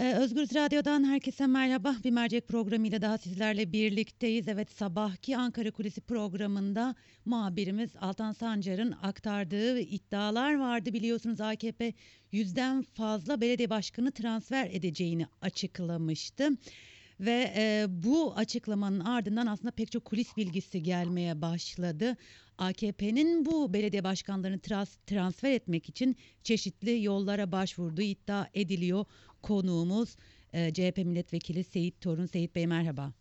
Ee, Özgürüz Radyo'dan herkese merhaba. Bir mercek programıyla daha sizlerle birlikteyiz. Evet sabahki Ankara Kulisi programında muhabirimiz Altan Sancar'ın aktardığı iddialar vardı. Biliyorsunuz AKP yüzden fazla belediye başkanı transfer edeceğini açıklamıştı. Ve e, bu açıklamanın ardından aslında pek çok kulis bilgisi gelmeye başladı. AKP'nin bu belediye başkanlarını trans, transfer etmek için çeşitli yollara başvurduğu iddia ediliyor. Konuğumuz e, CHP milletvekili Seyit Torun. Seyit Bey merhaba.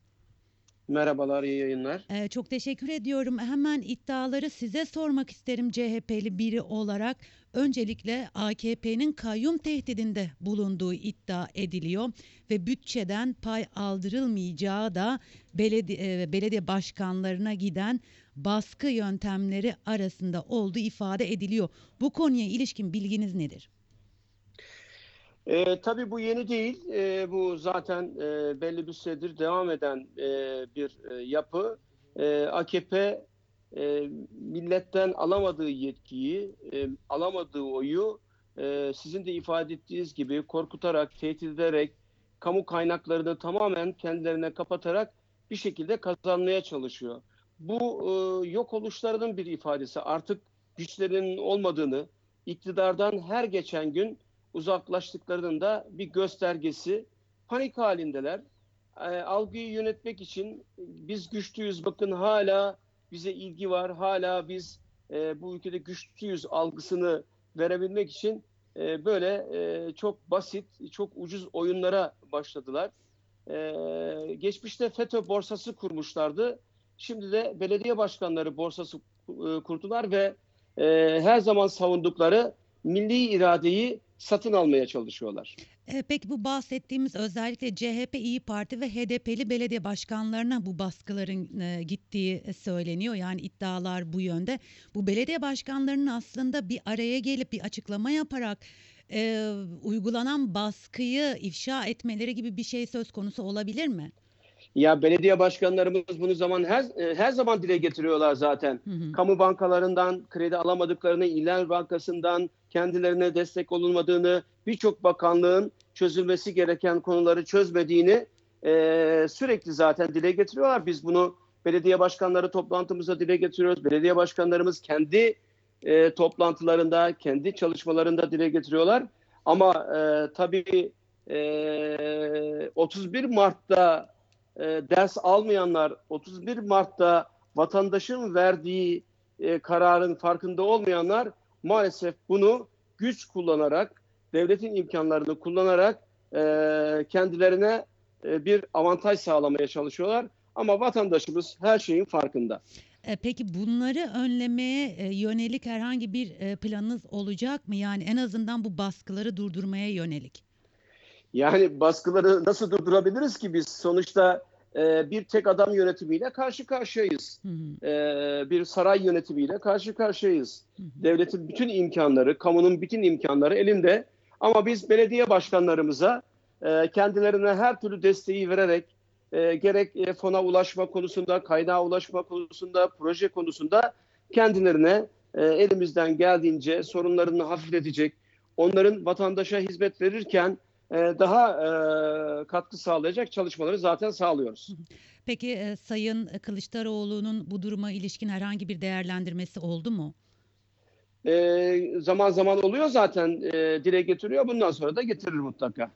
Merhabalar, iyi yayınlar. Ee, çok teşekkür ediyorum. Hemen iddiaları size sormak isterim CHP'li biri olarak. Öncelikle AKP'nin kayyum tehdidinde bulunduğu iddia ediliyor ve bütçeden pay aldırılmayacağı da belediye, belediye başkanlarına giden baskı yöntemleri arasında olduğu ifade ediliyor. Bu konuya ilişkin bilginiz nedir? E, tabii bu yeni değil. E, bu zaten e, belli bir süredir devam eden e, bir e, yapı. E, AKP e, milletten alamadığı yetkiyi, e, alamadığı oyu e, sizin de ifade ettiğiniz gibi korkutarak, tehdit ederek, kamu kaynaklarını tamamen kendilerine kapatarak bir şekilde kazanmaya çalışıyor. Bu e, yok oluşlarının bir ifadesi. Artık güçlerinin olmadığını, iktidardan her geçen gün uzaklaştıklarının da bir göstergesi. Panik halindeler. E, algıyı yönetmek için biz güçlüyüz bakın hala bize ilgi var hala biz e, bu ülkede güçlüyüz algısını verebilmek için e, böyle e, çok basit, çok ucuz oyunlara başladılar. E, geçmişte FETÖ borsası kurmuşlardı. Şimdi de belediye başkanları borsası e, kurdular ve e, her zaman savundukları milli iradeyi satın almaya çalışıyorlar. E, peki bu bahsettiğimiz özellikle CHP, İyi Parti ve HDP'li belediye başkanlarına bu baskıların e, gittiği söyleniyor. Yani iddialar bu yönde. Bu belediye başkanlarının aslında bir araya gelip bir açıklama yaparak e, uygulanan baskıyı ifşa etmeleri gibi bir şey söz konusu olabilir mi? Ya belediye başkanlarımız bunu zaman her her zaman dile getiriyorlar zaten. Hı hı. Kamu bankalarından kredi alamadıklarını, İller Bankası'ndan kendilerine destek olunmadığını, birçok bakanlığın çözülmesi gereken konuları çözmediğini e, sürekli zaten dile getiriyorlar. Biz bunu belediye başkanları toplantımızda dile getiriyoruz. Belediye başkanlarımız kendi e, toplantılarında, kendi çalışmalarında dile getiriyorlar. Ama e, tabii e, 31 Mart'ta e, ders almayanlar, 31 Mart'ta vatandaşın verdiği e, kararın farkında olmayanlar maalesef bunu güç kullanarak, devletin imkanlarını kullanarak e, kendilerine e, bir avantaj sağlamaya çalışıyorlar. Ama vatandaşımız her şeyin farkında. E, peki bunları önlemeye e, yönelik herhangi bir e, planınız olacak mı? Yani en azından bu baskıları durdurmaya yönelik. Yani baskıları nasıl durdurabiliriz ki biz? Sonuçta e, bir tek adam yönetimiyle karşı karşıyayız. Hı hı. E, bir saray yönetimiyle karşı karşıyayız. Hı hı. Devletin bütün imkanları, kamunun bütün imkanları elinde. Ama biz belediye başkanlarımıza e, kendilerine her türlü desteği vererek e, gerek e, fona ulaşma konusunda, kaynağa ulaşma konusunda, proje konusunda kendilerine e, elimizden geldiğince sorunlarını hafifletecek, onların vatandaşa hizmet verirken daha e, katkı sağlayacak çalışmaları zaten sağlıyoruz. Peki e, Sayın Kılıçdaroğlu'nun bu duruma ilişkin herhangi bir değerlendirmesi oldu mu? E, zaman zaman oluyor zaten e, dile getiriyor. Bundan sonra da getirir mutlaka.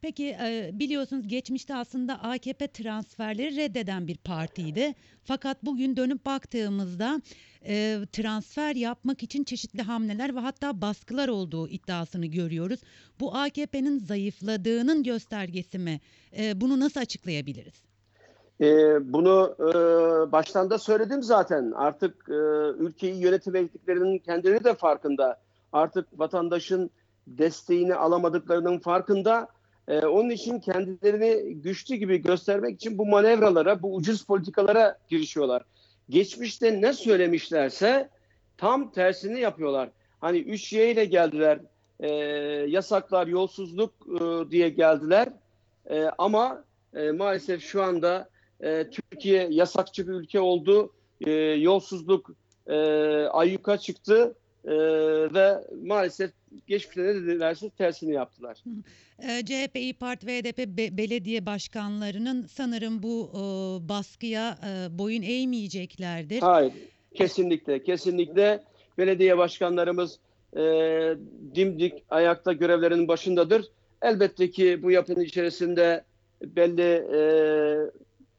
Peki e, biliyorsunuz geçmişte aslında AKP transferleri reddeden bir partiydi. Fakat bugün dönüp baktığımızda e, transfer yapmak için çeşitli hamleler ve hatta baskılar olduğu iddiasını görüyoruz. Bu AKP'nin zayıfladığının göstergesi mi? E, bunu nasıl açıklayabiliriz? E, bunu e, baştan da söyledim zaten. Artık e, ülkeyi yönetemediklerinin kendileri de farkında. Artık vatandaşın desteğini alamadıklarının farkında. E, onun için kendilerini güçlü gibi göstermek için bu manevralara, bu ucuz politikalara girişiyorlar. Geçmişte ne söylemişlerse tam tersini yapıyorlar. Hani 3Y ile geldiler, e, yasaklar, yolsuzluk e, diye geldiler. E, ama e, maalesef şu anda e, Türkiye yasakçı bir ülke oldu. E, yolsuzluk e, ayyuka çıktı e, ve maalesef geçmişte ne dedilerse tersini yaptılar. Ee, CHP, İYİ Parti ve HDP be- belediye başkanlarının sanırım bu e, baskıya e, boyun eğmeyeceklerdir. Hayır, kesinlikle, kesinlikle belediye başkanlarımız e, dimdik ayakta görevlerinin başındadır. Elbette ki bu yapının içerisinde belli e,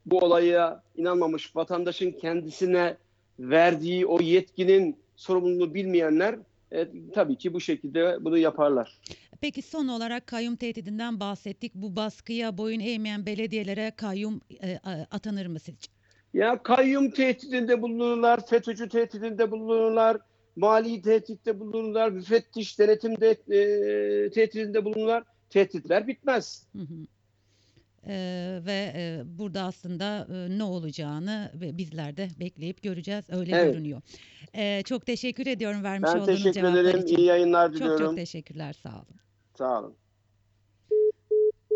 bu olaya inanmamış vatandaşın kendisine verdiği o yetkinin sorumluluğunu bilmeyenler e, tabii ki bu şekilde bunu yaparlar. Peki son olarak kayyum tehdidinden bahsettik. Bu baskıya boyun eğmeyen belediyelere kayyum e, atanır mı sizce? Ya kayyum tehdidinde bulunurlar, FETÖ'cü tehdidinde bulunurlar, mali tehditte bulunurlar, müfettiş denetimde e, tehdidinde bulunurlar. Tehditler bitmez. Hı hı. Ee, ve e, burada aslında e, ne olacağını ve bizler de bekleyip göreceğiz. Öyle Evet. görünüyor. Ee, çok teşekkür ediyorum vermiş Ben olduğunuz teşekkür cevaplar ederim. için. İyi yayınlar Çok diliyorum. çok teşekkürler. Sağ olun. Sağ olun.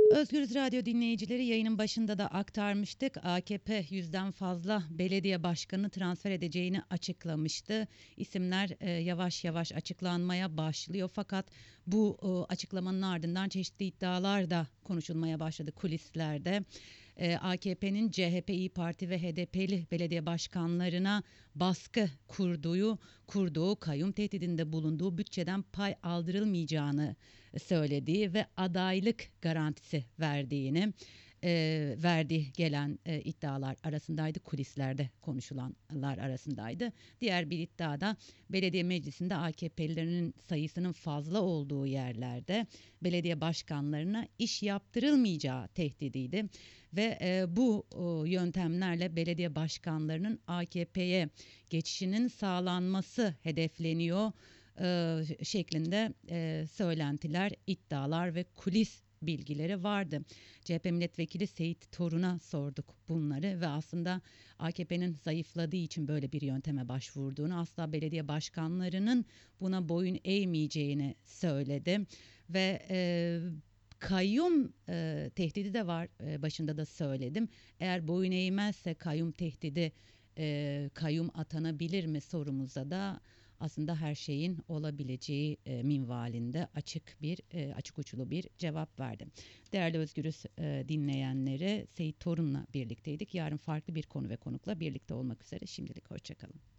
Özgürüz Radyo dinleyicileri yayının başında da aktarmıştık. AKP yüzden fazla belediye başkanı transfer edeceğini açıklamıştı. İsimler e, yavaş yavaş açıklanmaya başlıyor. Fakat bu e, açıklamanın ardından çeşitli iddialar da konuşulmaya başladı kulislerde. E, AKP'nin CHP, İYİ Parti ve HDP'li belediye başkanlarına baskı kurduğu, kurduğu kayyum tehdidinde bulunduğu bütçeden pay aldırılmayacağını söylediği ve adaylık garantisi verdiğini e, verdiği gelen e, iddialar arasındaydı. Kulislerde konuşulanlar arasındaydı. Diğer bir iddiada belediye meclisinde AKP'lilerin sayısının fazla olduğu yerlerde belediye başkanlarına iş yaptırılmayacağı tehdidiydi. Ve e, bu o, yöntemlerle belediye başkanlarının AKP'ye geçişinin sağlanması hedefleniyor e, şeklinde e, söylentiler, iddialar ve kulis bilgileri vardı. CHP milletvekili Seyit Torun'a sorduk bunları ve aslında AKP'nin zayıfladığı için böyle bir yönteme başvurduğunu, asla belediye başkanlarının buna boyun eğmeyeceğini söyledi ve e, kayyum e, tehdidi de var e, başında da söyledim. Eğer boyun eğmezse kayyum tehdidi e, kayyum atanabilir mi sorumuza da aslında her şeyin olabileceği e, minvalinde açık bir e, açık uçlu bir cevap verdim. Değerli Özgürüz e, dinleyenleri Seyit Torun'la birlikteydik. Yarın farklı bir konu ve konukla birlikte olmak üzere. Şimdilik hoşçakalın.